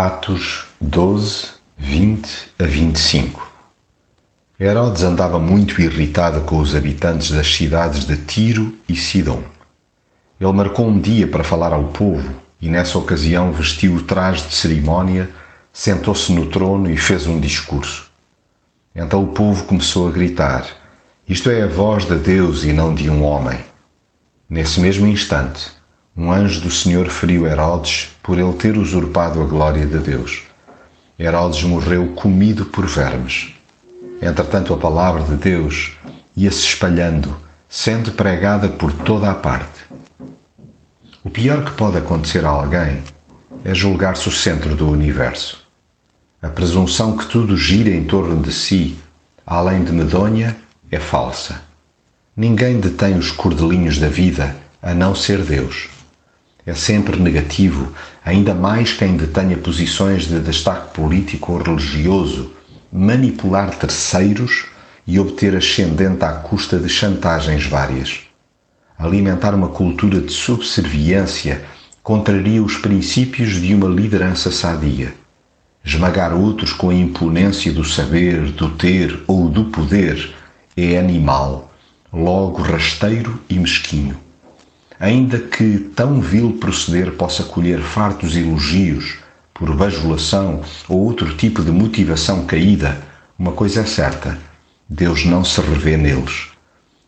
Atos 12, 20 a 25 Herodes andava muito irritado com os habitantes das cidades de Tiro e Sidom. Ele marcou um dia para falar ao povo e, nessa ocasião, vestiu o traje de cerimónia, sentou-se no trono e fez um discurso. Então o povo começou a gritar: Isto é a voz de Deus e não de um homem. Nesse mesmo instante, um anjo do Senhor feriu Herodes por ele ter usurpado a glória de Deus. Herodes morreu comido por vermes. Entretanto, a palavra de Deus ia-se espalhando, sendo pregada por toda a parte. O pior que pode acontecer a alguém é julgar-se o centro do universo. A presunção que tudo gira em torno de si, além de medonha, é falsa. Ninguém detém os cordelinhos da vida a não ser Deus é sempre negativo, ainda mais quem detenha posições de destaque político ou religioso, manipular terceiros e obter ascendente à custa de chantagens várias. Alimentar uma cultura de subserviência contraria os princípios de uma liderança sadia. Esmagar outros com a imponência do saber, do ter ou do poder é animal, logo rasteiro e mesquinho ainda que tão vil proceder possa colher fartos elogios por bajulação ou outro tipo de motivação caída, uma coisa é certa: Deus não se revê neles.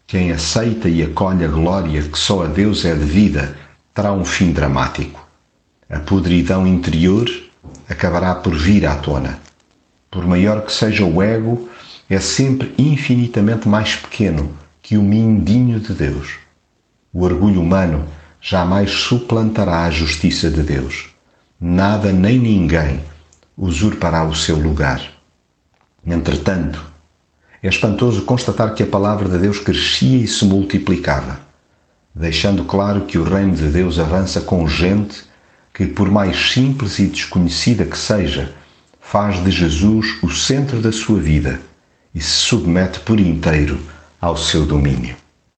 Quem aceita e acolhe a glória que só a Deus é devida terá um fim dramático. A podridão interior acabará por vir à tona. Por maior que seja o ego, é sempre infinitamente mais pequeno que o mindinho de Deus. O orgulho humano jamais suplantará a justiça de Deus. Nada nem ninguém usurpará o seu lugar. Entretanto, é espantoso constatar que a palavra de Deus crescia e se multiplicava, deixando claro que o reino de Deus avança com gente que, por mais simples e desconhecida que seja, faz de Jesus o centro da sua vida e se submete por inteiro ao seu domínio.